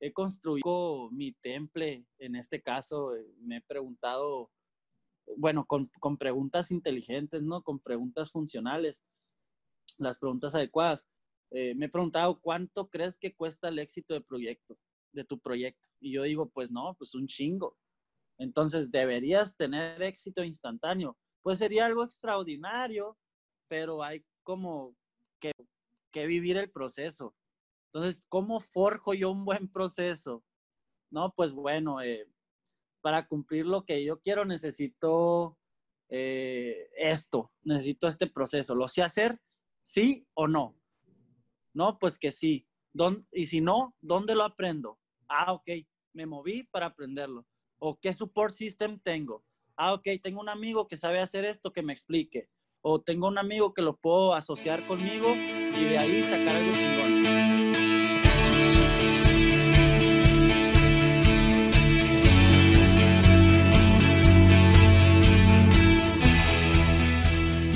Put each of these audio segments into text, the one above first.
he construido mi temple, en este caso, eh, me he preguntado, bueno, con, con, preguntas inteligentes, ¿no? Con preguntas funcionales, las preguntas adecuadas. Eh, me he preguntado, ¿cuánto crees que cuesta el éxito de proyecto, de tu proyecto? Y yo digo, pues no, pues un chingo. Entonces, deberías tener éxito instantáneo. Pues sería algo extraordinario, pero hay como que, que vivir el proceso. Entonces, ¿cómo forjo yo un buen proceso? No, pues bueno, eh, para cumplir lo que yo quiero necesito eh, esto, necesito este proceso. ¿Lo sé hacer? ¿Sí o no? No, pues que sí. y si no, ¿dónde lo aprendo? Ah, ok, me moví para aprenderlo. ¿O qué support system tengo? Ah, ok, tengo un amigo que sabe hacer esto, que me explique. O tengo un amigo que lo puedo asociar conmigo y de ahí sacar algo chingón.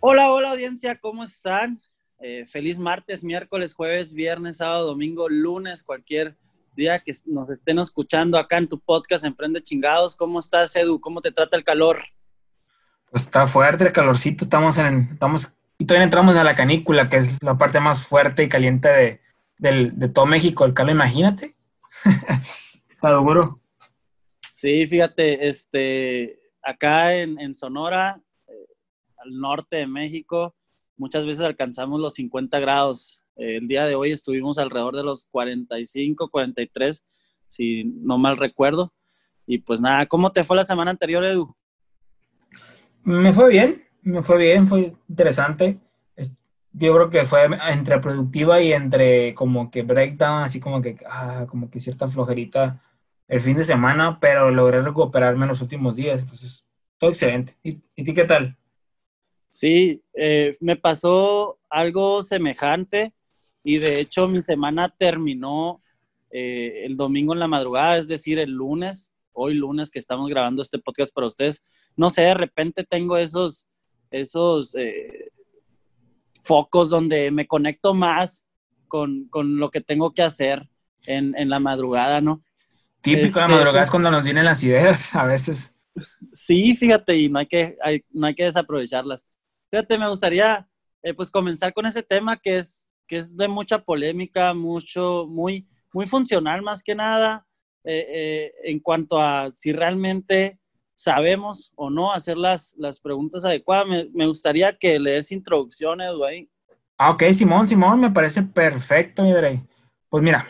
Hola, hola audiencia, ¿cómo están? Eh, feliz martes, miércoles, jueves, viernes, sábado, domingo, lunes, cualquier día que nos estén escuchando acá en tu podcast Emprende Chingados. ¿Cómo estás, Edu? ¿Cómo te trata el calor? Pues está fuerte el calorcito, estamos en, estamos, y todavía entramos en la canícula, que es la parte más fuerte y caliente de, de todo México, el calor, imagínate. está duro. Sí, fíjate, este, acá en, en Sonora norte de México, muchas veces alcanzamos los 50 grados. el día de hoy estuvimos alrededor de los 45, 43, si no mal recuerdo. Y pues nada, ¿cómo te fue la semana anterior, Edu? Me fue bien, me fue bien, fue interesante. Yo creo que fue entre productiva y entre como que breakdown, así como que, ah, como que cierta flojerita el fin de semana, pero logré recuperarme en los últimos días, entonces todo excelente. ¿Y, y ti qué tal? Sí, eh, me pasó algo semejante y de hecho mi semana terminó eh, el domingo en la madrugada, es decir, el lunes, hoy lunes que estamos grabando este podcast para ustedes. No sé, de repente tengo esos, esos eh, focos donde me conecto más con, lo que tengo que hacer en, la madrugada, ¿no? Típico de la este, madrugada es cuando nos vienen las ideas a veces. Sí, fíjate, y no hay que, no hay que desaprovecharlas. Fíjate, me gustaría eh, pues comenzar con ese tema que es, que es de mucha polémica, mucho, muy, muy funcional más que nada, eh, eh, en cuanto a si realmente sabemos o no hacer las, las preguntas adecuadas. Me, gustaría que le des introducción, Edu, ahí. Ah, ok, Simón, Simón, me parece perfecto, mi Drey. Pues mira,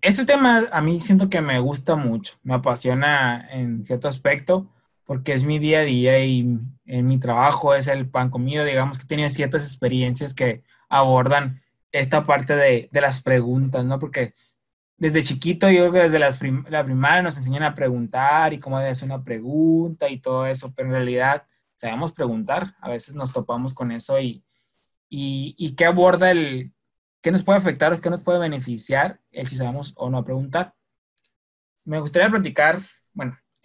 ese tema a mí siento que me gusta mucho, me apasiona en cierto aspecto porque es mi día a día y en mi trabajo es el pan comido. Digamos que he tenido ciertas experiencias que abordan esta parte de, de las preguntas, ¿no? Porque desde chiquito, yo creo que desde las la primaria nos enseñan a preguntar y cómo hacer una pregunta y todo eso, pero en realidad sabemos preguntar, a veces nos topamos con eso y, y, y qué aborda el, qué nos puede afectar o qué nos puede beneficiar el si sabemos o no preguntar. Me gustaría platicar,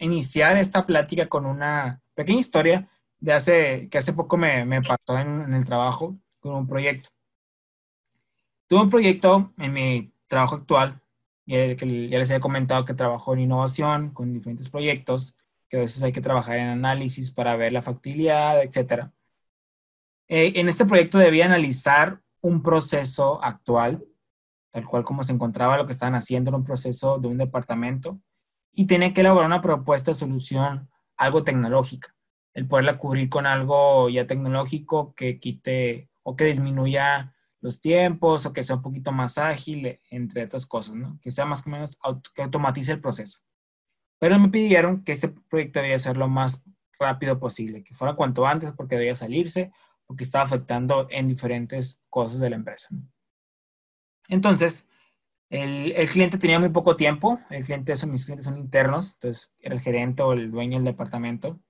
iniciar esta plática con una pequeña historia de hace, que hace poco me, pasó en, el trabajo con un proyecto. Tuve un proyecto en mi trabajo actual, ya, que ya les he comentado que trabajo en innovación con diferentes proyectos, que a veces hay que trabajar en análisis para ver la factibilidad, etc. Eh, en este proyecto debía analizar un proceso actual, tal cual como se encontraba lo que estaban haciendo en un proceso de un departamento, y tiene que elaborar una propuesta solución, algo tecnológica, el poderla cubrir con algo ya tecnológico que quite o que disminuya los tiempos o que sea un poquito más ágil, entre otras cosas, ¿no? Que sea más o menos, que automatice el proceso. Pero me pidieron que este proyecto debía ser lo más rápido posible, que fuera cuanto antes porque debía salirse, porque estaba afectando en diferentes cosas de la empresa. Entonces, el, el, cliente tenía muy poco tiempo, el cliente, son, mis clientes son internos, entonces era el gerente o el dueño del departamento.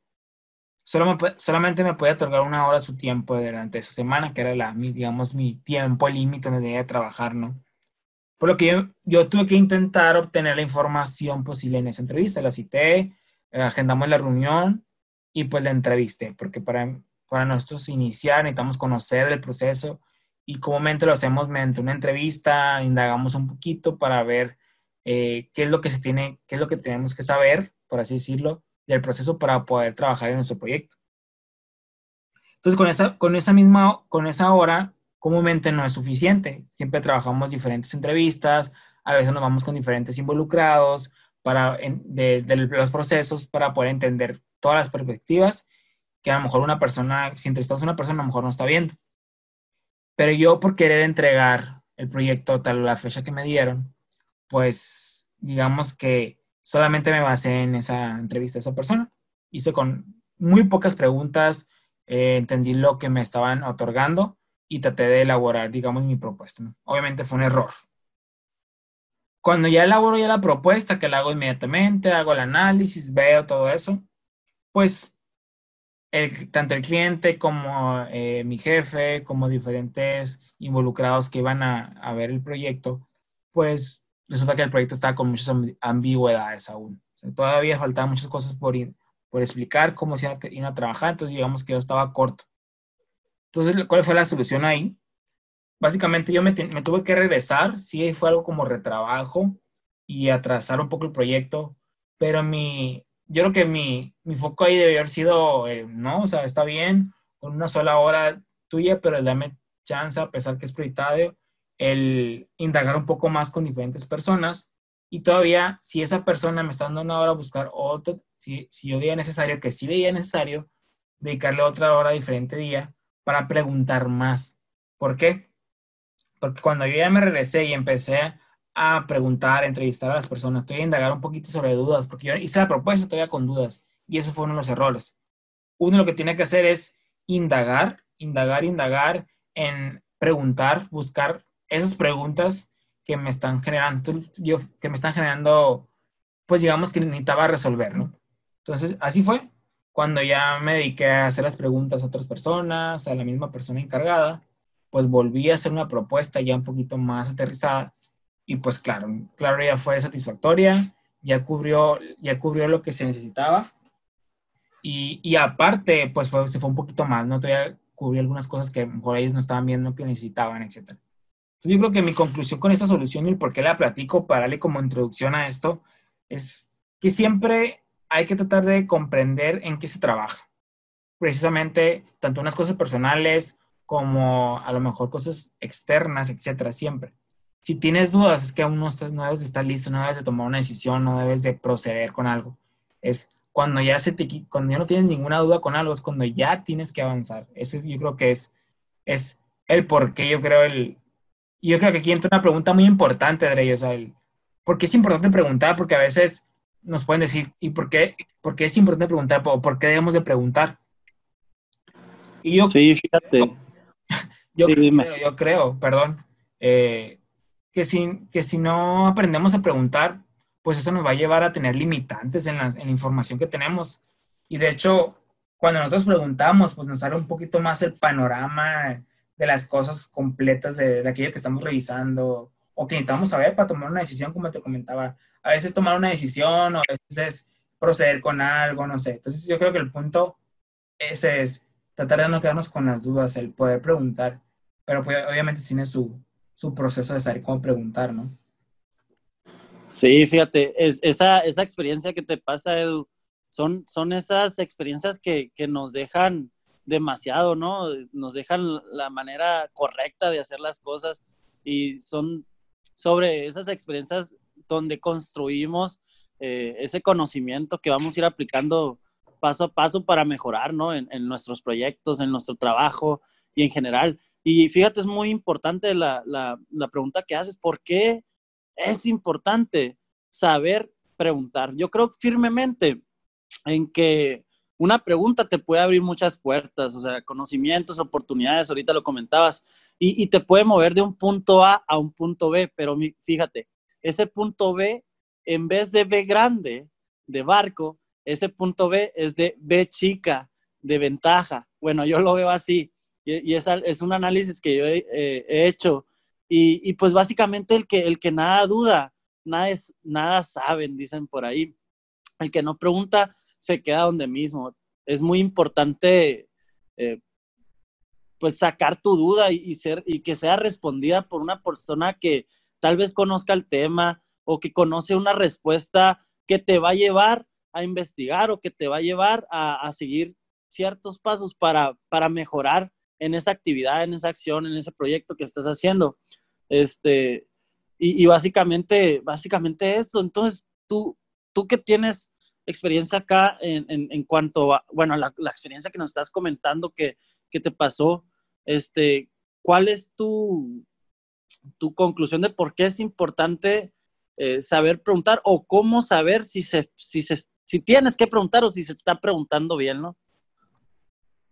Solo solamente me podía otorgar una hora de su tiempo durante esa semana, que era la, mi, digamos, mi tiempo límite donde debía trabajar, ¿no? Por lo que yo, yo, tuve que intentar obtener la información posible en esa entrevista. La cité, eh, agendamos la reunión y pues la entrevisté, porque para, para nosotros iniciar necesitamos conocer el proceso y comúnmente lo hacemos mediante una entrevista, indagamos un poquito para ver eh, qué es lo que se tiene, qué es lo que tenemos que saber, por así decirlo, del proceso para poder trabajar en nuestro proyecto. Entonces, con esa, con esa misma, con esa hora, comúnmente no es suficiente. Siempre trabajamos diferentes entrevistas, a veces nos vamos con diferentes involucrados para, de, de los procesos para poder entender todas las perspectivas que a lo mejor una persona, si entrevistamos a una persona, a lo mejor no está viendo. Pero yo por querer entregar el proyecto tal la fecha que me dieron, pues digamos que solamente me basé en esa entrevista a esa persona. Hice con muy pocas preguntas, eh, entendí lo que me estaban otorgando y traté de elaborar, digamos, mi propuesta. Obviamente fue un error. Cuando ya elaboro ya la propuesta, que la hago inmediatamente, hago el análisis, veo todo eso, pues el, tanto el cliente como eh, mi jefe, como diferentes involucrados que iban a, a, ver el proyecto, pues resulta que el proyecto estaba con muchas ambigüedades aún. todavía faltaban muchas cosas por, por explicar cómo se iba a trabajar, entonces digamos que yo estaba corto. Entonces, ¿cuál fue la solución ahí? Básicamente yo me, me tuve que regresar, sí, fue algo como retrabajo y atrasar un poco el proyecto, pero mi, yo creo que mi, mi foco ahí debe haber sido, no, o sea, está bien, con una sola hora tuya, pero dame chance, a pesar que es prioritario, el indagar un poco más con diferentes personas. Y todavía, si esa persona me está dando una hora a buscar otro, si, si yo veía necesario, que sí veía necesario, dedicarle otra hora diferente día para preguntar más. ¿Por qué? Porque cuando yo ya me regresé y empecé a preguntar, a entrevistar a las personas, estoy a indagar un poquito sobre dudas, porque yo hice la propuesta todavía con dudas, y eso fue uno de los errores. Uno lo que tiene que hacer es indagar, indagar, indagar en preguntar, buscar esas preguntas que me están generando, yo, que me están generando, pues digamos que necesitaba resolver, ¿no? Entonces, así fue. Cuando ya me dediqué a hacer las preguntas a otras personas, a la misma persona encargada, pues volví a hacer una propuesta ya un poquito más aterrizada y pues claro, claro ya fue satisfactoria, ya cubrió, ya cubrió lo que se necesitaba y, aparte pues fue, se fue un poquito más, ¿no? Todavía cubrí algunas cosas que por ellos no estaban viendo que necesitaban, etc. Entonces yo creo que mi conclusión con esta solución y por qué la platico para darle como introducción a esto es que siempre hay que tratar de comprender en qué se trabaja. Precisamente tanto unas cosas personales como a lo mejor cosas externas, etcétera, siempre si tienes dudas, es que aún no, estás, no debes de estar listo, no debes de tomar una decisión, no debes de proceder con algo. Es cuando ya, se te, cuando ya no tienes ninguna duda con algo, es cuando ya tienes que avanzar. Ese yo creo que es, es el por qué yo creo el... Yo creo que aquí entra una pregunta muy importante, André, o sea, el, ¿por qué es importante preguntar? Porque a veces nos pueden decir, ¿y por qué, por qué es importante preguntar? ¿O por qué debemos de preguntar? Y yo, sí, fíjate. Yo, creo, yo creo, perdón, eh, que si, que si no aprendemos a preguntar, pues eso nos va a llevar a tener limitantes en la, información que tenemos. Y de hecho, cuando nosotros preguntamos, pues nos sale un poquito más el panorama de las cosas completas de, de, aquello que estamos revisando o que necesitamos saber para tomar una decisión, como te comentaba. A veces tomar una decisión o a veces proceder con algo, no sé. Entonces yo creo que el punto ese es tratar de no quedarnos con las dudas, el poder preguntar, pero pues, obviamente tiene su, su proceso de saber cómo preguntar, ¿no? Sí, fíjate, es, esa, esa experiencia que te pasa, Edu, son, son esas experiencias que, que nos dejan demasiado, ¿no? Nos dejan la manera correcta de hacer las cosas y son sobre esas experiencias donde construimos eh, ese conocimiento que vamos a ir aplicando paso a paso para mejorar, ¿no? En, en, nuestros proyectos, en nuestro trabajo y en general. Y fíjate, es muy importante la, la, la pregunta que haces, ¿por qué es importante saber preguntar? Yo creo firmemente en que una pregunta te puede abrir muchas puertas, o sea, conocimientos, oportunidades, ahorita lo comentabas, y, te puede mover de un punto A a un punto B, pero fíjate, ese punto B, en vez de B grande, de barco, ese punto B es de B chica, de ventaja. Bueno, yo lo veo así, y, es, es, un análisis que yo he, eh, hecho, y, pues básicamente el que, el que nada duda, nada, es, nada saben, dicen por ahí. El que no pregunta se queda donde mismo. Es muy importante eh, pues sacar tu duda y, ser, y que sea respondida por una persona que tal vez conozca el tema o que conoce una respuesta que te va a llevar a investigar o que te va a llevar a, seguir ciertos pasos para, para mejorar en esa actividad, en esa acción, en ese proyecto que estás haciendo. Este, y, básicamente, básicamente esto. Entonces, tú, tú que tienes experiencia acá en, en, cuanto a, bueno, la, la, experiencia que nos estás comentando que, que, te pasó, este, ¿cuál es tu, tu conclusión de por qué es importante eh, saber preguntar o cómo saber si, se, si, se, si tienes que preguntar o si se está preguntando bien, ¿no?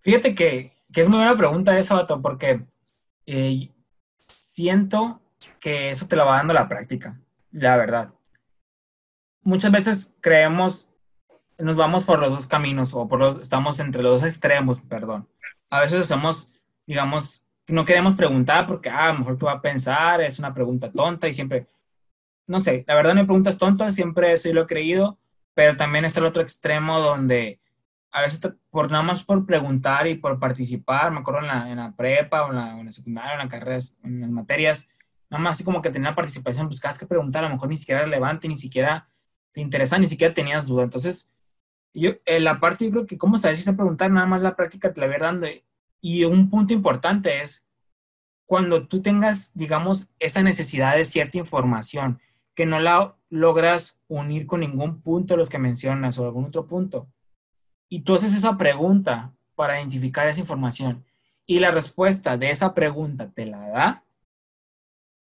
Fíjate que, que es muy buena pregunta esa, Bato, porque eh, siento que eso te lo va dando la práctica, la verdad. Muchas veces creemos nos vamos por los dos caminos o por los, estamos entre los dos extremos, perdón. A veces hacemos, digamos, no queremos preguntar porque, ah, a lo mejor tú vas a pensar, es una pregunta tonta y siempre, no sé, la verdad no hay preguntas tontas, siempre eso lo he creído, pero también está el otro extremo donde a veces por nada más por preguntar y por participar, me acuerdo en la, en la prepa o en la, en la secundaria, en las carreras, en las materias, nada más así como que tenía participación, buscabas que preguntar, a lo mejor ni siquiera era relevante, ni siquiera te interesa, ni siquiera tenías duda. Entonces, yo, en la parte, yo creo que cómo saber si se preguntar, nada más la práctica te la va dando. Y un punto importante es cuando tú tengas, digamos, esa necesidad de cierta información, que no la logras unir con ningún punto de los que mencionas o algún otro punto. Y tú haces esa pregunta para identificar esa información y la respuesta de esa pregunta te la da,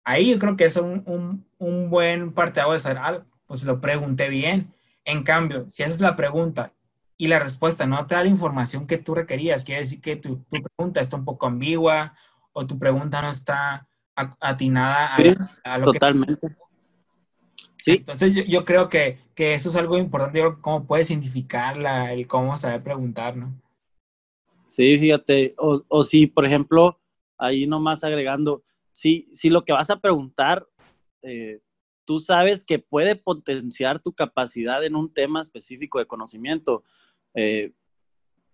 ahí yo creo que es un, un, un buen parteado de saber, ah, pues lo pregunté bien en cambio, si haces la pregunta y la respuesta no te da la información que tú requerías, quiere decir que tu, pregunta está un poco ambigua o tu pregunta no está atinada a, lo totalmente. que... Sí. Entonces yo, creo que, eso es algo importante, yo cómo puedes identificarla, el cómo saber preguntar, ¿no? Sí, fíjate, o, o si, por ejemplo, ahí nomás agregando, si, si lo que vas a preguntar eh, tú sabes que puede potenciar tu capacidad en un tema específico de conocimiento. Eh,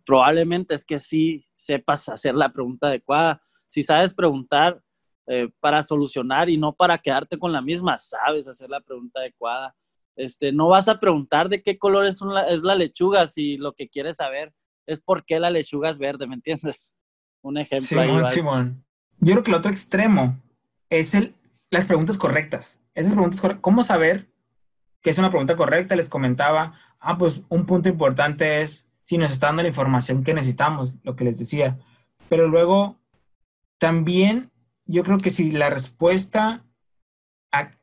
probablemente es que sí sepas hacer la pregunta adecuada. Si sabes preguntar eh, para solucionar y no para quedarte con la misma, sabes hacer la pregunta adecuada. Este, no vas a preguntar de qué color es, es la lechuga si lo que quieres saber es por qué la lechuga es verde, ¿me entiendes? Un ejemplo. Simón, Simón. Yo creo que el otro extremo es el, las preguntas correctas. Esas preguntas, ¿cómo saber que es una pregunta correcta? Les comentaba, ah, pues un punto importante es si nos está dando la información que necesitamos, lo que les decía. Pero luego, también yo creo que si la respuesta,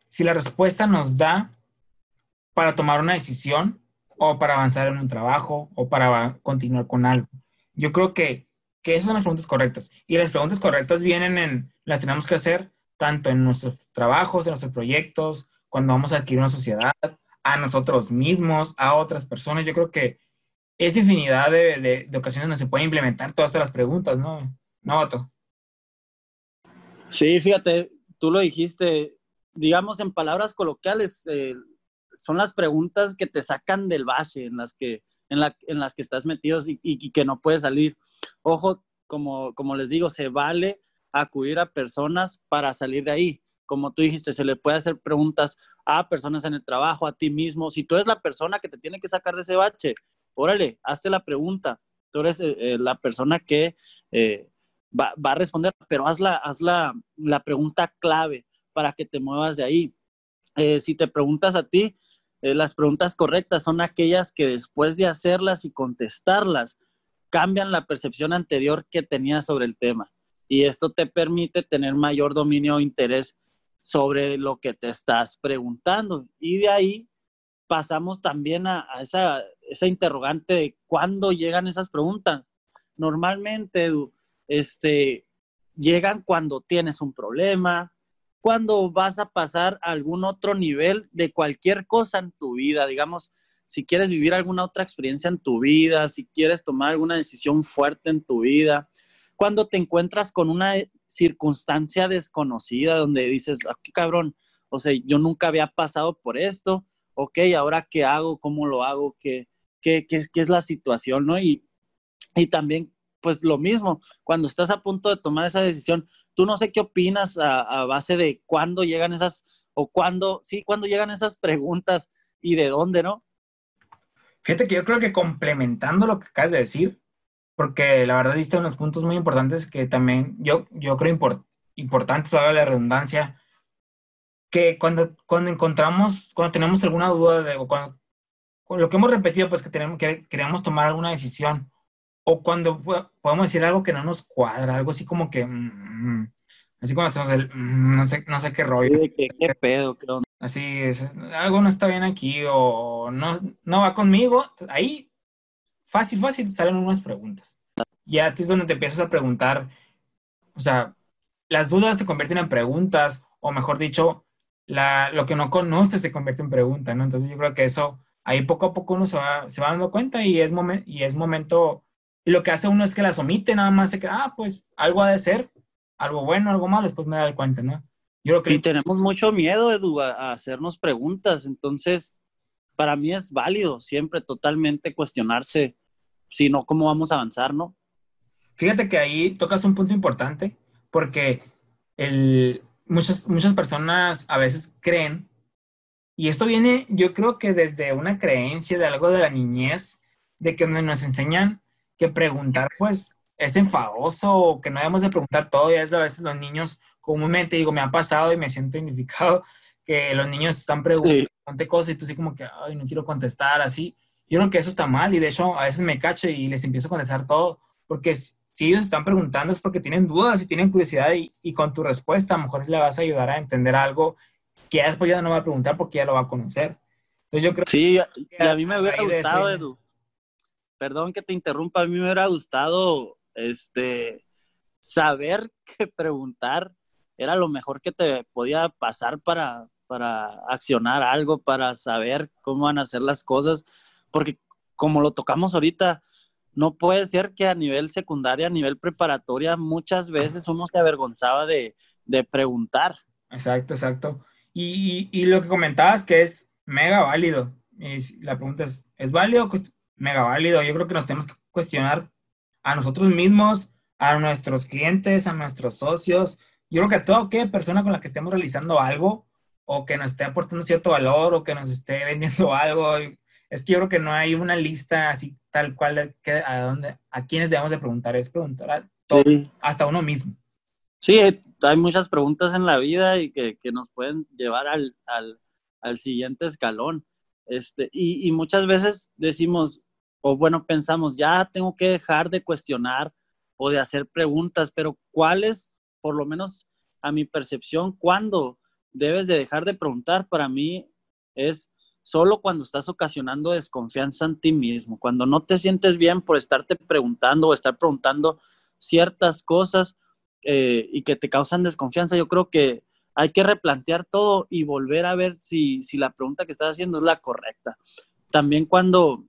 si la respuesta nos da para tomar una decisión o para avanzar en un trabajo o para continuar con algo. Yo creo que, que esas son las preguntas correctas. Y las preguntas correctas vienen en, las tenemos que hacer tanto en nuestros trabajos, en nuestros proyectos, cuando vamos a adquirir una sociedad, a nosotros mismos, a otras personas. Yo creo que es infinidad de, ocasiones donde se pueden implementar todas estas preguntas, ¿no? ¿No, Otto? Sí, fíjate, tú lo dijiste, digamos en palabras coloquiales, eh, son las preguntas que te sacan del valle, en las que, en la, en las que estás metido y, y, que no puedes salir. Ojo, como, como les digo, se vale acudir a personas para salir de ahí. Como tú dijiste, se le puede hacer preguntas a personas en el trabajo, a ti mismo. Si tú eres la persona que te tiene que sacar de ese bache, órale, hazte la pregunta. Tú eres eh, eh, la persona que eh, va, a responder, pero haz, la, la, pregunta clave para que te muevas de ahí. si te preguntas a ti, las preguntas correctas son aquellas que después de hacerlas y contestarlas, cambian la percepción anterior que tenías sobre el tema y esto te permite tener mayor dominio o interés sobre lo que te estás preguntando. Y de ahí pasamos también a, esa, esa, interrogante de cuándo llegan esas preguntas. Normalmente, este, llegan cuando tienes un problema, cuando vas a pasar a algún otro nivel de cualquier cosa en tu vida, digamos, si quieres vivir alguna otra experiencia en tu vida, si quieres tomar alguna decisión fuerte en tu vida, cuando te encuentras con una circunstancia desconocida donde dices, ah, cabrón, o sea, yo nunca había pasado por esto, ok, ahora qué hago, cómo lo hago, qué, qué, qué, qué es la situación, ¿no? Y, y también, pues lo mismo, cuando estás a punto de tomar esa decisión, tú no sé qué opinas a, a base de cuándo llegan esas, o cuándo, sí, cuándo llegan esas preguntas y de dónde, ¿no? Fíjate que yo creo que complementando lo que acabas de decir, porque la verdad diste unos puntos muy importantes que también yo, yo creo import, importantes, la redundancia, que cuando, cuando encontramos, cuando tenemos alguna duda de, o cuando, lo que hemos repetido, pues que, tenemos, que queremos tomar alguna decisión, o cuando podemos decir algo que no nos cuadra, algo así como que, mm, mm, así como hacemos el, mm, no, sé, no sé qué rollo. ¿qué, qué pedo? ¿Qué Así es, algo no está bien aquí o no, no va conmigo. Ahí, fácil, fácil, salen unas preguntas. Y a ti es donde te empiezas a preguntar, o sea, las dudas se convierten en preguntas, o mejor dicho, la, lo que no conoces se convierte en pregunta, ¿no? Entonces yo creo que eso, ahí poco a poco uno se va, se va dando cuenta y es, y es momento, y lo que hace uno es que las omite, nada más se queda, ah, pues algo ha de ser, algo bueno, algo malo, después me da cuenta, ¿no? Y tenemos mucho miedo, Edu, a, hacernos preguntas. Entonces, para mí es válido siempre totalmente cuestionarse, si no, cómo vamos a avanzar, ¿no? Fíjate que ahí tocas un punto importante, porque el, muchas, muchas personas a veces creen, y esto viene, yo creo que desde una creencia de algo de la niñez, de que nos enseñan que preguntar, pues, es enfadoso, que no debemos de preguntar todo, y es a veces los niños comúnmente digo, me ha pasado y me siento identificado que los niños están preguntando cosas y tú así como que, ay, no quiero contestar, así. Yo creo que eso está mal y de hecho a veces me cacho y les empiezo a contestar todo, porque si ellos están preguntando es porque tienen dudas y tienen curiosidad y, y con tu respuesta a lo mejor le vas a ayudar a entender algo que ya después ya no va a preguntar porque ya lo va a conocer. Entonces yo creo sí, que a mí me hubiera gustado, Edu. Perdón que te interrumpa, a mí me hubiera gustado este saber qué preguntar era lo mejor que te podía pasar para, para accionar algo, para saber cómo van a hacer las cosas, porque como lo tocamos ahorita, no puede ser que a nivel secundaria, a nivel preparatoria, muchas veces uno se avergonzaba de, de preguntar. Exacto, exacto. Y, y, lo que comentabas que es mega válido. Y la pregunta es, ¿es válido? Mega válido. Yo creo que nos tenemos que cuestionar a nosotros mismos, a nuestros clientes, a nuestros socios, yo creo que a toda aquella persona con la que estemos realizando algo o que nos esté aportando cierto valor o que nos esté vendiendo algo, es que yo creo que no hay una lista así tal cual que a dónde, a quiénes debemos de preguntar, es preguntar a todo, hasta uno mismo. Sí, hay muchas preguntas en la vida y que, que nos pueden llevar al, al, al, siguiente escalón. Este, y, y muchas veces decimos, o bueno, pensamos, ya tengo que dejar de cuestionar o de hacer preguntas, pero ¿cuáles por lo menos a mi percepción, cuando debes de dejar de preguntar, para mí es solo cuando estás ocasionando desconfianza en ti mismo, cuando no te sientes bien por estarte preguntando o estar preguntando ciertas cosas eh, y que te causan desconfianza, yo creo que hay que replantear todo y volver a ver si, si la pregunta que estás haciendo es la correcta. También cuando,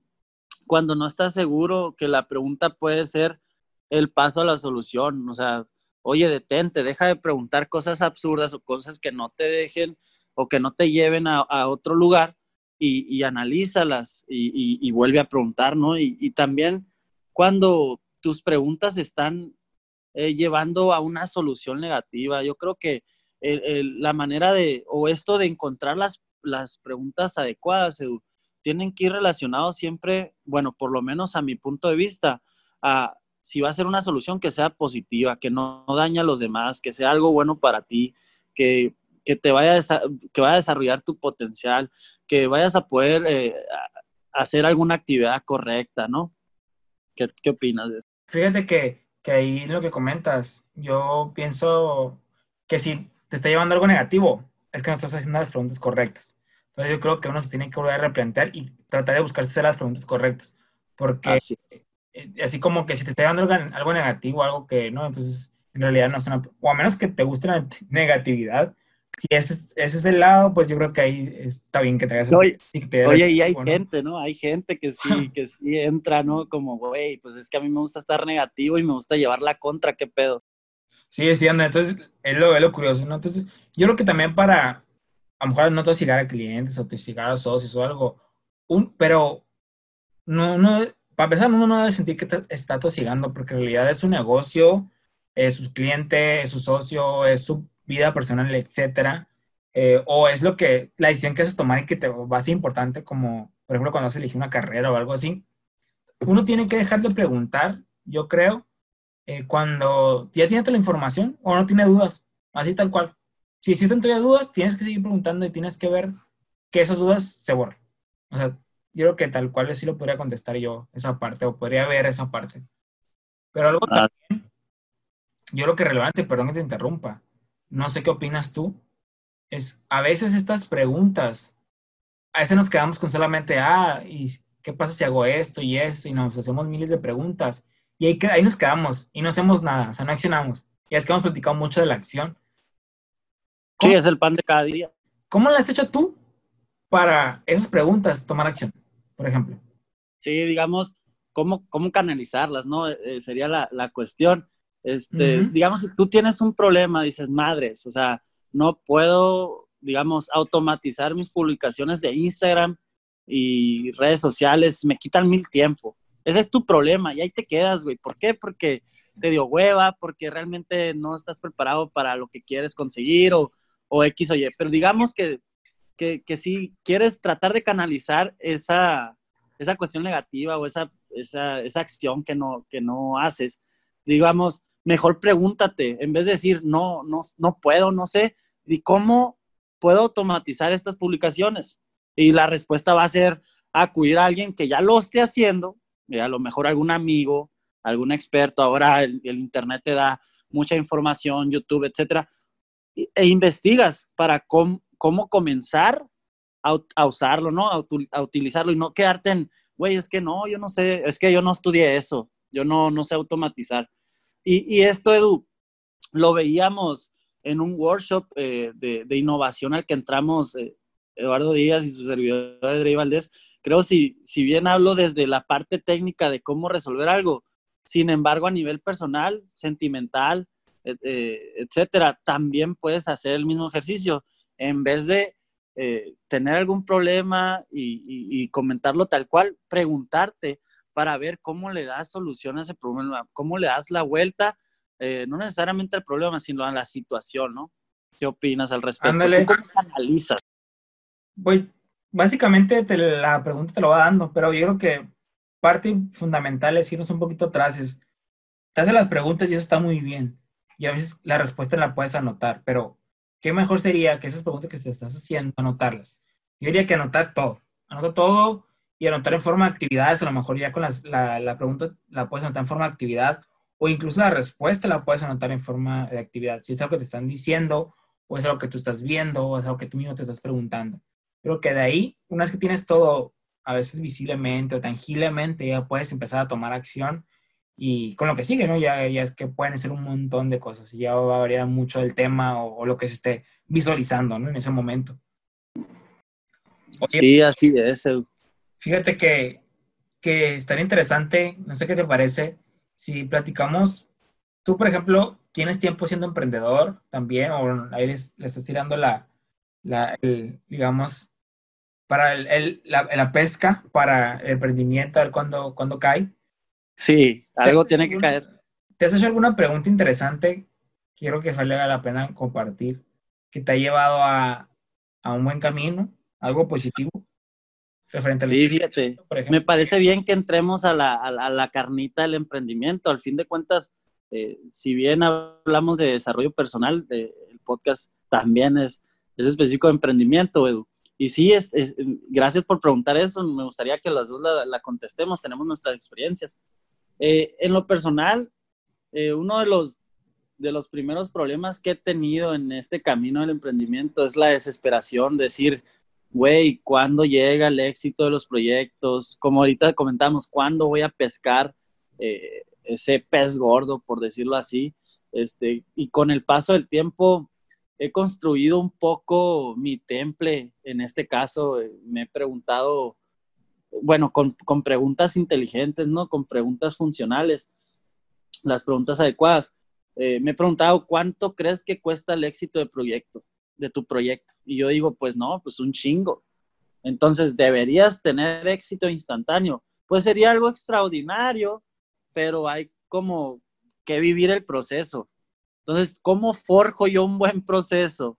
cuando no estás seguro que la pregunta puede ser el paso a la solución, o sea, oye, detente, deja de preguntar cosas absurdas o cosas que no te dejen o que no te lleven a, otro lugar y, analízalas y, vuelve a preguntar, ¿no? Y, también cuando tus preguntas están eh, llevando a una solución negativa, yo creo que la manera de, o esto de encontrar las, las preguntas adecuadas, tienen que ir relacionados siempre, bueno, por lo menos a mi punto de vista, a si va a ser una solución que sea positiva, que no, daña a los demás, que sea algo bueno para ti, que, te vaya a, que vaya a desarrollar tu potencial, que vayas a poder eh, hacer alguna actividad correcta, ¿no? ¿Qué, opinas de eso? Fíjate que, que ahí lo que comentas, yo pienso que si te está llevando algo negativo, es que no estás haciendo las preguntas correctas. Entonces yo creo que uno se tiene que volver a replantear y tratar de buscarse las preguntas correctas. Porque así, así como que si te está llevando algo, negativo, algo que no, entonces en realidad no es una... O a menos que te guste la negatividad, si ese, ese, es el lado, pues yo creo que ahí está bien que te hagas. Oye, oye y hay gente, ¿no? Hay gente que sí, que sí entra, ¿no? Como, güey, pues es que a mí me gusta estar negativo y me gusta llevar la contra, ¿qué pedo? Sí, sí, anda. Entonces, es lo, es lo curioso, ¿no? Entonces, yo creo que también para, a lo mejor no tosigar a clientes o tosigar a socios o algo, un, pero no, no, para empezar, uno no debe sentir que está tosigando, porque en realidad es su negocio, es su cliente, es su socio, es su vida personal, etcétera, eh, o es lo que, la decisión que haces tomar y que te va a ser importante, como por ejemplo cuando a elegir una carrera o algo así, uno tiene que dejar de preguntar, yo creo, eh, cuando ya tiene toda la información o no tiene dudas, así tal cual. Si existen todavía dudas, tienes que seguir preguntando y tienes que ver que esas dudas se borren. O sea, yo creo que tal cual sí lo podría contestar yo, esa parte, o podría ver esa parte. Pero algo ah. también, yo creo que relevante, perdón que te interrumpa, no sé qué opinas tú, es a veces estas preguntas, a veces nos quedamos con solamente, ah, ¿y qué pasa si hago esto y esto? Y nos hacemos miles de preguntas. Y ahí, ahí nos quedamos y no hacemos nada, o sea, no accionamos. Y es que hemos platicado mucho de la acción. Sí, es el pan de cada día. ¿Cómo lo has hecho tú para esas preguntas tomar acción, por ejemplo? Sí, digamos, ¿cómo, cómo canalizarlas, no? Eh, sería la, la cuestión. Este, Digamos, si tú tienes un problema, dices, madres, o sea, no puedo, digamos, automatizar mis publicaciones de Instagram y redes sociales, me quitan mil tiempo. Ese es tu problema y ahí te quedas, güey. ¿Por qué? Porque te dio hueva, porque realmente no estás preparado para lo que quieres conseguir o, o X o Y. Pero digamos que, que, que, si quieres tratar de canalizar esa, esa cuestión negativa o esa, esa, esa acción que no, que no haces, digamos, mejor pregúntate, en vez de decir, no, no, no puedo, no sé, ¿y cómo puedo automatizar estas publicaciones? Y la respuesta va a ser acudir a alguien que ya lo esté haciendo, a lo mejor algún amigo, algún experto, ahora el, Internet te da mucha información, YouTube, etcétera, e, investigas para cómo, comenzar a, usarlo, ¿no? A, utilizarlo y no quedarte en, güey, es que no, yo no sé, es que yo no estudié eso, yo no, no sé automatizar. Y, esto, Edu, lo veíamos en un workshop eh, de, innovación al que entramos eh, Eduardo Díaz y su servidor Adri Valdés. Creo si, si bien hablo desde la parte técnica de cómo resolver algo, sin embargo, a nivel personal, sentimental, eh, etcétera, también puedes hacer el mismo ejercicio. En vez de tener algún problema y, y, comentarlo tal cual, preguntarte, para ver cómo le das solución a ese problema, cómo le das la vuelta, eh, no necesariamente al problema, sino a la situación, ¿no? ¿Qué opinas al respecto? Ándale. ¿Cómo analizas? Pues básicamente te, la pregunta te lo va dando, pero yo creo que parte fundamental es irnos un poquito atrás, es, te haces las preguntas y eso está muy bien, y a veces la respuesta la puedes anotar, pero ¿qué mejor sería que esas preguntas que te estás haciendo, anotarlas? Yo diría que anotar todo, anota todo, y anotar en forma de actividades, a lo mejor ya con la, la, pregunta la puedes anotar en forma de actividad o incluso la respuesta la puedes anotar en forma de actividad. Si es algo que te están diciendo o es algo que tú estás viendo o es algo que tú mismo te estás preguntando. Creo que de ahí, una vez que tienes todo, a veces visiblemente o tangiblemente, ya puedes empezar a tomar acción y con lo que sigue, ¿no? Ya, ya es que pueden ser un montón de cosas y ya va a variar mucho el tema o, lo que se esté visualizando, ¿no? En ese momento. sí, así es, Fíjate que, que estaría interesante, no sé qué te parece, si platicamos, tú por ejemplo, tienes tiempo siendo emprendedor también, o ahí les, estás tirando la, la digamos, para el, la, pesca, para el emprendimiento, a ver cuándo, cuándo cae. Sí, algo tiene que caer. ¿Te has hecho alguna pregunta interesante? Quiero que valga la pena compartir, que te ha llevado a, a un buen camino, algo positivo sí, fíjate, me parece bien que entremos a la, a, la, carnita del emprendimiento. Al fin de cuentas, eh, si bien hablamos de desarrollo personal, el podcast también es, es específico de emprendimiento, Edu. Y sí, es, gracias por preguntar eso. Me gustaría que las dos la, contestemos. Tenemos nuestras experiencias. Eh, en lo personal, eh, uno de los, de los primeros problemas que he tenido en este camino del emprendimiento es la desesperación, decir, güey, ¿cuándo llega el éxito de los proyectos? Como ahorita comentamos, ¿cuándo voy a pescar eh, ese pez gordo, por decirlo así? Este, y con el paso del tiempo he construido un poco mi temple, en este caso eh, me he preguntado, bueno, con, preguntas inteligentes, ¿no? Con preguntas funcionales, las preguntas adecuadas. Eh, me he preguntado, ¿cuánto crees que cuesta el éxito de proyecto, de tu proyecto? Y yo digo, pues no, pues un chingo. Entonces, ¿deberías tener éxito instantáneo? Pues sería algo extraordinario, pero hay como que vivir el proceso. Entonces, ¿cómo forjo yo un buen proceso?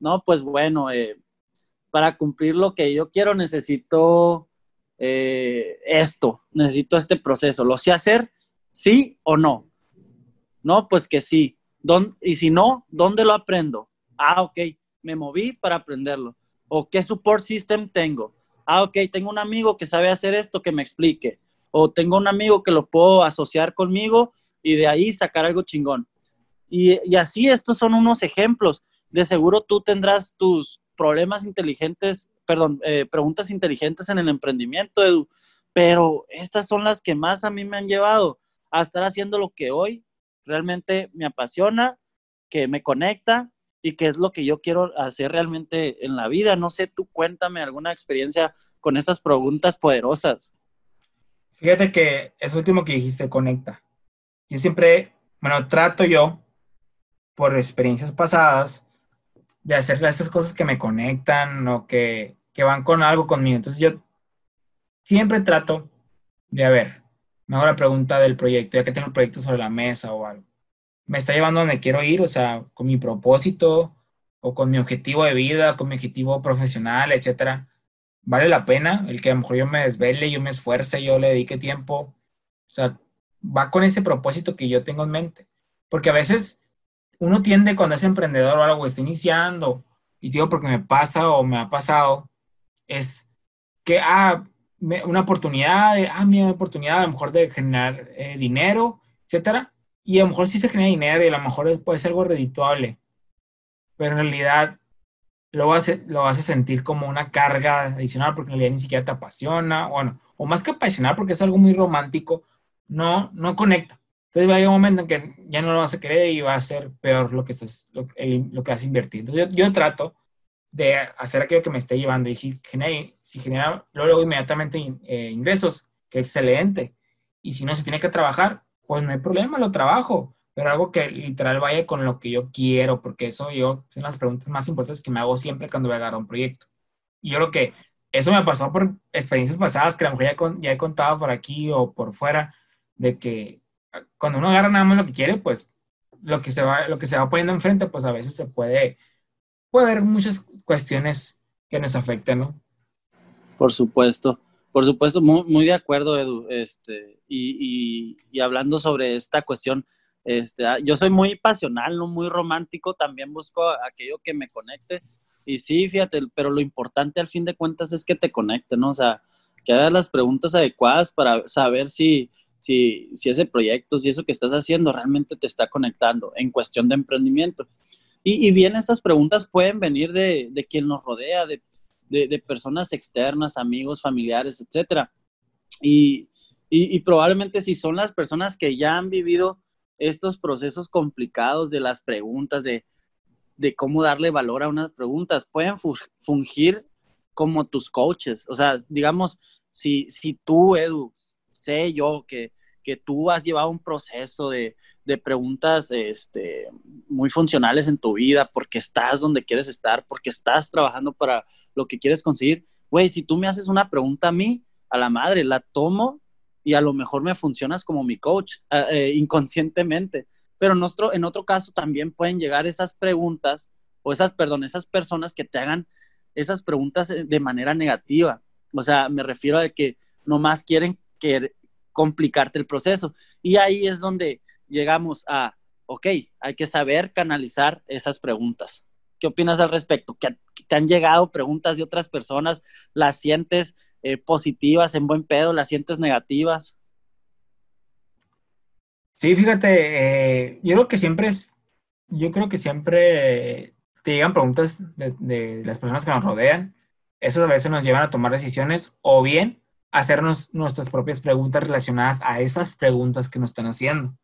No, pues bueno, eh, para cumplir lo que yo quiero necesito eh, esto, necesito este proceso. ¿Lo sé hacer? ¿Sí o no? No, pues que sí. y si no, ¿dónde lo aprendo? Ah, ok, me moví para aprenderlo. ¿O qué support system tengo? Ah, ok, tengo un amigo que sabe hacer esto, que me explique. O tengo un amigo que lo puedo asociar conmigo y de ahí sacar algo chingón. Y, así, estos son unos ejemplos. De seguro tú tendrás tus problemas inteligentes, perdón, eh, preguntas inteligentes en el emprendimiento, Edu, pero estas son las que más a mí me han llevado a estar haciendo lo que hoy realmente me apasiona, que me conecta y que es lo que yo quiero hacer realmente en la vida. No sé, tú cuéntame alguna experiencia con estas preguntas poderosas. Fíjate que es último que dijiste, conecta. Yo siempre, bueno, trato yo, por experiencias pasadas, de hacer esas cosas que me conectan o que, que van con algo conmigo. Entonces yo siempre trato de, a ver, me hago la pregunta del proyecto, ya que tengo el proyecto sobre la mesa o algo. ¿Me está llevando a donde quiero ir? O sea, con mi propósito o con mi objetivo de vida, con mi objetivo profesional, etcétera. ¿Vale la pena el que a lo mejor yo me desvele, yo me esfuerce, yo le dedique tiempo? O sea, va con ese propósito que yo tengo en mente. Porque a veces uno tiende cuando es emprendedor o algo, está iniciando, y digo porque me pasa o me ha pasado, es que, ah, una oportunidad, de, ah, mi oportunidad a lo mejor de generar eh, dinero, etcétera. Y a lo mejor sí se genera dinero y a lo mejor puede ser algo redituable. Pero en realidad lo hace, lo hace sentir como una carga adicional porque en realidad ni siquiera te apasiona. Bueno, o más que apasionar porque es algo muy romántico, no, no conecta. Entonces va a llegar un momento en que ya no lo vas a querer y va a ser peor lo que, estás, lo, lo que has invertido. Entonces yo, yo trato de hacer aquello que me esté llevando. Y si genera, si genera luego inmediatamente eh, ingresos, que excelente. Y si no se tiene que trabajar, pues no hay problema, lo trabajo. Pero algo que literal vaya con lo que yo quiero, porque eso yo son las preguntas más importantes que me hago siempre cuando voy a agarrar un proyecto. Y yo lo que, eso me pasó por experiencias pasadas que a lo mejor ya, he contado por aquí o por fuera, de que cuando uno agarra nada más lo que quiere, pues lo que se va, lo que se va poniendo enfrente, pues a veces se puede puede haber muchas cuestiones que nos afecten, ¿no? Por supuesto, por supuesto, muy, de acuerdo, Edu. Este, y, y, hablando sobre esta cuestión, este, ah, yo soy muy pasional, ¿no? muy romántico, también busco aquello que me conecte. Y sí, fíjate, pero lo importante al fin de cuentas es que te conecte, ¿no? O sea, que hagas las preguntas adecuadas para saber si, si, si ese proyecto, si eso que estás haciendo realmente te está conectando en cuestión de emprendimiento. Y, bien, estas preguntas pueden venir de, de quien nos rodea, de, de, personas externas, amigos, familiares, etc. Y, y, probablemente si son las personas que ya han vivido estos procesos complicados de las preguntas, de, de cómo darle valor a unas preguntas, pueden fungir como tus coaches. O sea, digamos, si, si tú, Edu, sé yo que, que tú has llevado un proceso de, de preguntas este, muy funcionales en tu vida, porque estás donde quieres estar, porque estás trabajando para lo que quieres conseguir. Güey, si tú me haces una pregunta a mí, a la madre, la tomo y a lo mejor me funcionas como mi coach eh, eh, inconscientemente. Pero en otro, en otro caso también pueden llegar esas preguntas o esas, perdón, esas personas que te hagan esas preguntas eh, de manera negativa. O sea, me refiero a que nomás quieren que complicarte el proceso. Y ahí es donde llegamos a, ok, hay que saber canalizar esas preguntas. ¿Qué opinas al respecto? ¿Que te han llegado preguntas de otras personas? ¿Las sientes eh, positivas, en buen pedo? ¿Las sientes negativas? Sí, fíjate, eh, yo creo que siempre es, yo creo que siempre te llegan preguntas de, las personas que nos rodean. Esas a veces nos llevan a tomar decisiones o bien hacernos nuestras propias preguntas relacionadas a esas preguntas que nos están haciendo.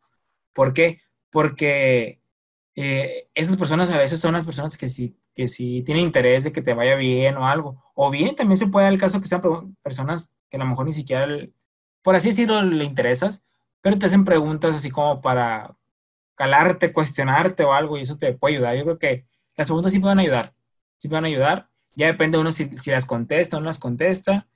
¿Por qué? Porque eh, esas personas a veces son las personas que sí, que sí tienen interés de que te vaya bien o algo. O bien también se puede dar el caso que sean personas que a lo mejor ni siquiera, por así decirlo, le interesas, pero te hacen preguntas así como para calarte, cuestionarte o algo y eso te puede ayudar. Yo creo que las preguntas sí pueden ayudar, sí pueden ayudar. Ya depende uno si, si las contesta o no las contesta.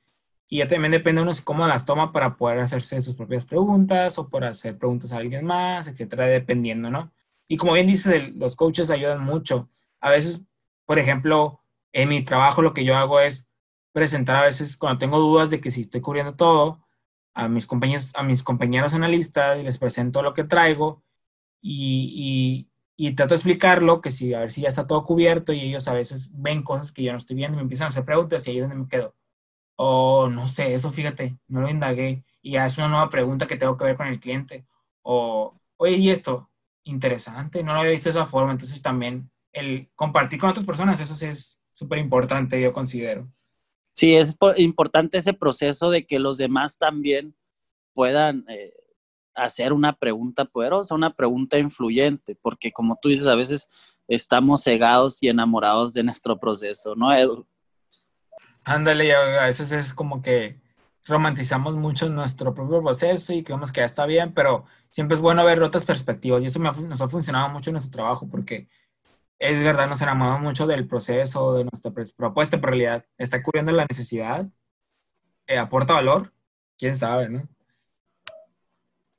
Y ya también depende uno cómo las toma para poder hacerse sus propias preguntas o por hacer preguntas a alguien más, etcétera, dependiendo, ¿no? Y como bien dices, los coaches ayudan mucho. A veces, por ejemplo, en mi trabajo lo que yo hago es presentar a veces cuando tengo dudas de que si estoy cubriendo todo, a mis compañeros, a mis compañeros analistas y les presento lo que traigo y, y, y, trato de explicarlo, que si, a ver si ya está todo cubierto y ellos a veces ven cosas que yo no estoy viendo y me empiezan a hacer preguntas y ahí es donde me quedo. O no sé, eso fíjate, no lo indagué y ya es una nueva pregunta que tengo que ver con el cliente. O, oye, ¿y esto? Interesante, no lo había visto de esa forma. Entonces también el compartir con otras personas, eso sí es súper importante, yo considero. Sí, es importante ese proceso de que los demás también puedan eh, hacer una pregunta poderosa, una pregunta influyente, porque como tú dices, a veces estamos cegados y enamorados de nuestro proceso, ¿no, Edu? Ándale, a veces es como que romantizamos mucho nuestro propio proceso y creemos que ya está bien, pero siempre es bueno ver otras perspectivas y eso nos ha funcionado mucho en nuestro trabajo porque es verdad, nos enamoramos mucho del proceso, de nuestra propuesta, pero en realidad está cubriendo la necesidad, eh, aporta valor, quién sabe, ¿no?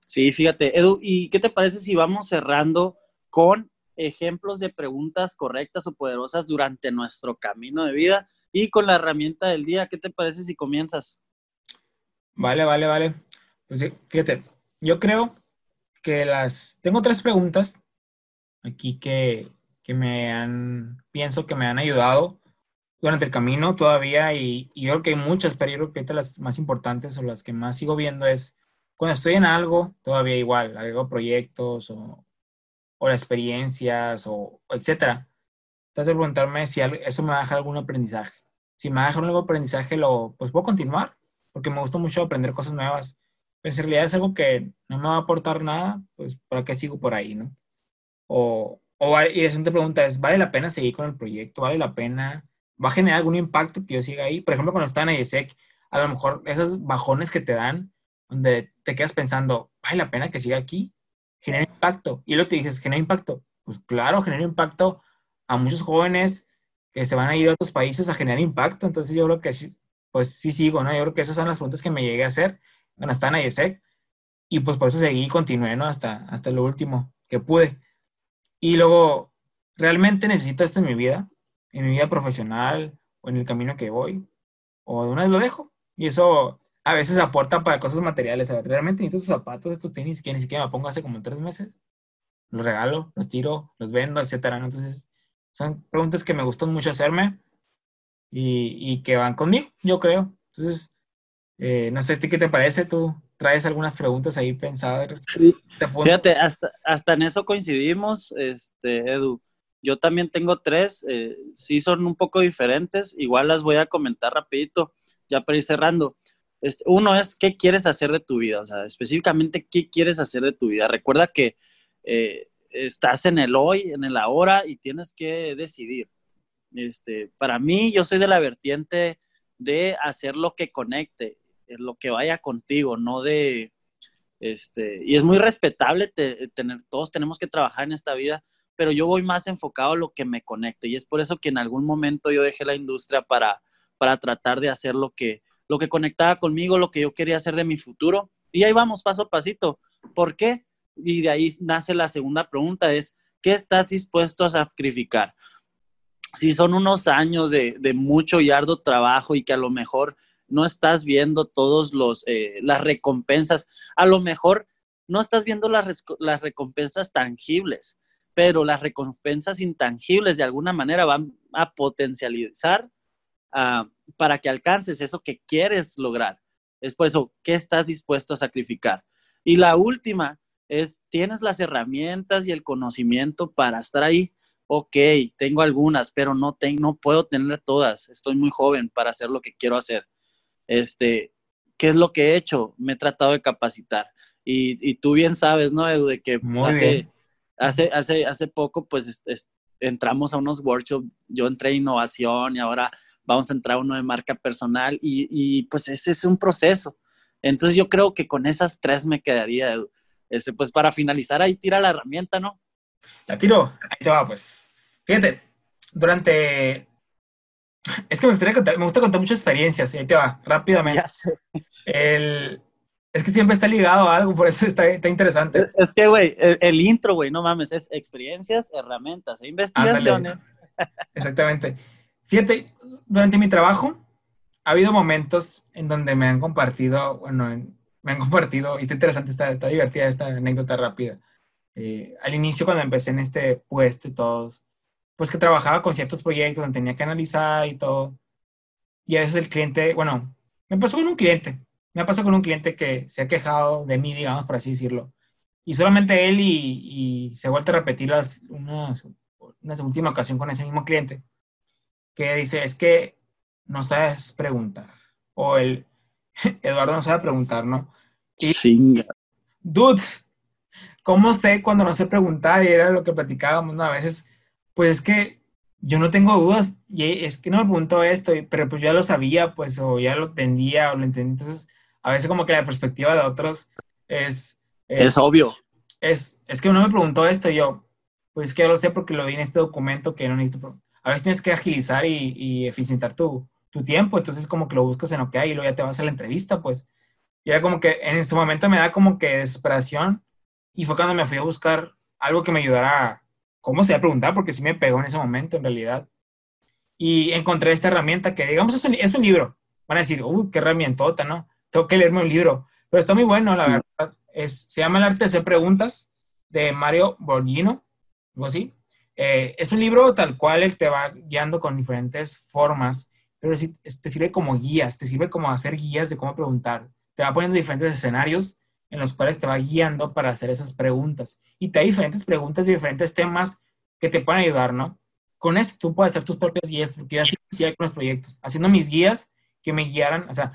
Sí, fíjate, Edu, ¿y qué te parece si vamos cerrando con ejemplos de preguntas correctas o poderosas durante nuestro camino de vida? Y con la herramienta del día, ¿qué te parece si comienzas? Vale, vale, vale. Pues fíjate, yo creo que las... Tengo tres preguntas aquí que, que me han, pienso que me han ayudado durante el camino todavía y, y, yo creo que hay muchas, pero yo creo que ahorita las más importantes o las que más sigo viendo es cuando estoy en algo, todavía igual, hago proyectos o, o experiencias o etcétera. De preguntarme si eso me va a algún aprendizaje si me deja un nuevo aprendizaje, lo, pues puedo continuar, porque me gusta mucho aprender cosas nuevas. Pues en realidad es algo que no me va a aportar nada, pues ¿para qué sigo por ahí, no? O, o y la siguiente pregunta es, ¿vale la pena seguir con el proyecto? ¿Vale la pena? ¿Va a generar algún impacto que yo siga ahí? Por ejemplo, cuando está en IESEC, a lo mejor esos bajones que te dan, donde te quedas pensando, ¿vale la pena que siga aquí? ¿Genera impacto? Y luego te dices, ¿genera impacto? Pues claro, genera impacto a muchos jóvenes, que se van a ir a otros países a generar impacto. Entonces yo creo que sí, pues sí sigo, ¿no? Yo creo que esas son las preguntas que me llegué a hacer cuando estaba en IESEC. Y pues por eso seguí y continué, ¿no? Hasta, hasta lo último que pude. Y luego, ¿realmente necesito esto en mi vida? En mi vida profesional o en el camino que voy. O de una vez lo dejo. Y eso a veces aporta para cosas materiales. A ver, ¿realmente necesito estos zapatos, estos tenis que ni siquiera me pongo hace como tres meses? Los regalo, los tiro, los vendo, etcétera. Entonces, son preguntas que me gustan mucho hacerme y, y que van conmigo, yo creo. Entonces, eh, no sé, ¿qué te parece? ¿Tú traes algunas preguntas ahí pensadas? Fíjate, hasta, hasta en eso coincidimos, este, Edu. Yo también tengo tres, eh, sí son un poco diferentes, igual las voy a comentar rapidito, ya para ir cerrando. Este, uno es, ¿qué quieres hacer de tu vida? O sea, específicamente, ¿qué quieres hacer de tu vida? Recuerda que eh, estás en el hoy, en el ahora y tienes que decidir. Este, para mí, yo soy de la vertiente de hacer lo que conecte, lo que vaya contigo, no de, este, y es muy respetable tener, todos tenemos que trabajar en esta vida, pero yo voy más enfocado a lo que me conecte y es por eso que en algún momento yo dejé la industria para, para tratar de hacer lo que, lo que conectaba conmigo, lo que yo quería hacer de mi futuro. Y ahí vamos paso a pasito. ¿Por qué? Y de ahí nace la segunda pregunta, es, ¿qué estás dispuesto a sacrificar? Si son unos años de, mucho y arduo trabajo y que a lo mejor no estás viendo todos los eh, las recompensas, a lo mejor no estás viendo las, las recompensas tangibles, pero las recompensas intangibles de alguna manera van a potencializar ah, para que alcances eso que quieres lograr. Es por eso, ¿qué estás dispuesto a sacrificar? Y la última es, tienes las herramientas y el conocimiento para estar ahí, ok, tengo algunas, pero no, tengo, no puedo tener todas, estoy muy joven para hacer lo que quiero hacer. Este, ¿Qué es lo que he hecho? Me he tratado de capacitar. Y, tú bien sabes, ¿no, Edu? De que hace, hace, hace, hace poco, pues entramos a unos workshops, yo entré a innovación y ahora vamos a entrar a uno de marca personal y, y, pues ese es un proceso. Entonces yo creo que con esas tres me quedaría, Edu. Este, pues para finalizar, ahí tira la herramienta, ¿no? La tiro, ahí te va, pues. Fíjate, durante... Es que me, gustaría contar, me gusta contar muchas experiencias, y ahí te va, rápidamente. El... Es que siempre está ligado a algo, por eso está, está interesante. Es que, güey, el, intro, güey, no mames, es experiencias, herramientas e investigaciones. Exactamente. Fíjate, durante mi trabajo ha habido momentos en donde me han compartido, bueno, me han compartido, y está interesante, está, está divertida esta anécdota rápida. Eh, al inicio, cuando empecé en este puesto y todos, pues que trabajaba con ciertos proyectos donde tenía que analizar y todo. Y a veces el cliente, bueno, me pasó con un cliente, me pasó con un cliente que se ha quejado de mí, digamos, por así decirlo. Y solamente él y, se ha vuelto a repetir las, una, una última ocasión con ese mismo cliente, que dice, es que no sabes preguntar. O el Eduardo no sabe preguntar, ¿no? Y, Dude, ¿cómo sé cuando no sé preguntar? Y era lo que platicábamos, ¿no? A veces, pues es que yo no tengo dudas, y es que no me preguntó esto, pero pues ya lo sabía, pues, o ya lo entendía, o lo entendí. Entonces, a veces como que la perspectiva de otros es... Es, obvio. Es, es que uno me preguntó esto y yo, pues es que yo lo sé porque lo vi en este documento que no necesito... A veces tienes que agilizar y, y eficientar tu, tu tiempo, entonces como que lo buscas en lo que hay y luego ya te vas a la entrevista, pues. Y era como que en ese momento me da como que desesperación y fue cuando me fui a buscar algo que me ayudara a, ¿cómo se va a preguntar? Porque sí me pegó en ese momento, en realidad. Y encontré esta herramienta que, digamos, es un, es un libro. Van a decir, uy, qué herramientota, ¿no? Tengo que leerme un libro. Pero está muy bueno, la verdad. Es, se llama El arte de hacer preguntas, de Mario Borghino, algo así. Eh, es un libro tal cual, él te va guiando con diferentes formas, pero sí, te sirve como guías, te sirve como hacer guías de cómo preguntar. Te va poniendo diferentes escenarios en los cuales te va guiando para hacer esas preguntas. Y te hay diferentes preguntas de diferentes temas que te pueden ayudar, ¿no? Con eso tú puedes hacer tus propias guías, porque yo así hacía con los proyectos, haciendo mis guías que me guiaran, o sea,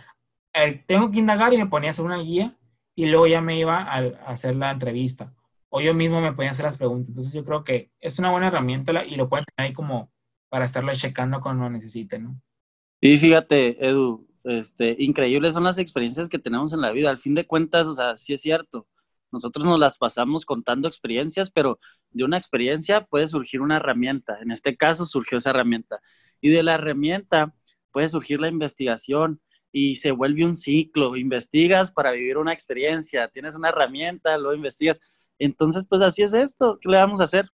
tengo que indagar y me ponía a hacer una guía y luego ya me iba a, hacer la entrevista. O yo mismo me ponía a hacer las preguntas. Entonces yo creo que es una buena herramienta y lo pueden tener ahí como para estarlo checando cuando lo necesiten, ¿no? Sí, fíjate, Edu, este, increíbles son las experiencias que tenemos en la vida. Al fin de cuentas, o sea, sí es cierto. Nosotros nos las pasamos contando experiencias, pero de una experiencia puede surgir una herramienta. En este caso surgió esa herramienta. Y de la herramienta puede surgir la investigación y se vuelve un ciclo. Investigas para vivir una experiencia, tienes una herramienta, lo investigas. Entonces, pues así es esto. ¿Qué le vamos a hacer?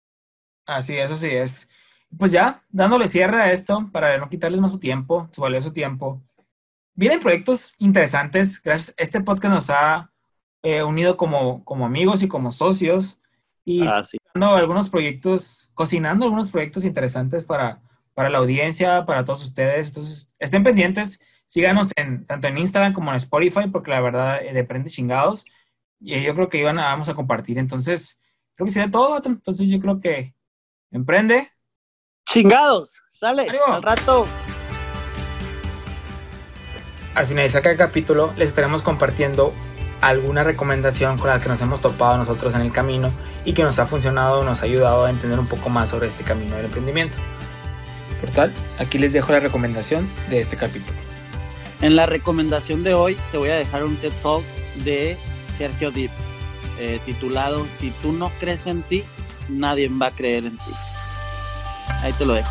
Así, eso sí es. Pues ya, dándole cierre a esto, para no quitarles más su tiempo, su valioso tiempo, vienen proyectos interesantes. Gracias. Este podcast nos ha eh, unido como, como amigos y como socios. Y ah, algunos proyectos, cocinando algunos proyectos interesantes para, para la audiencia, para todos ustedes. Entonces, estén pendientes. Síganos en, tanto en Instagram como en Spotify, porque la verdad eh, depende chingados. Y yo creo que iban a, vamos a compartir. Entonces, creo que sería todo. Entonces, yo creo que emprende. Chingados, sale al rato. Al finalizar cada capítulo les estaremos compartiendo alguna recomendación con la que nos hemos topado nosotros en el camino y que nos ha funcionado o nos ha ayudado a entender un poco más sobre este camino del emprendimiento. Por tal, aquí les dejo la recomendación de este capítulo. En la recomendación de hoy te voy a dejar un TED Talk de Sergio Deep, eh, titulado Si tú no crees en ti, nadie va a creer en ti. Ahí te lo dejo.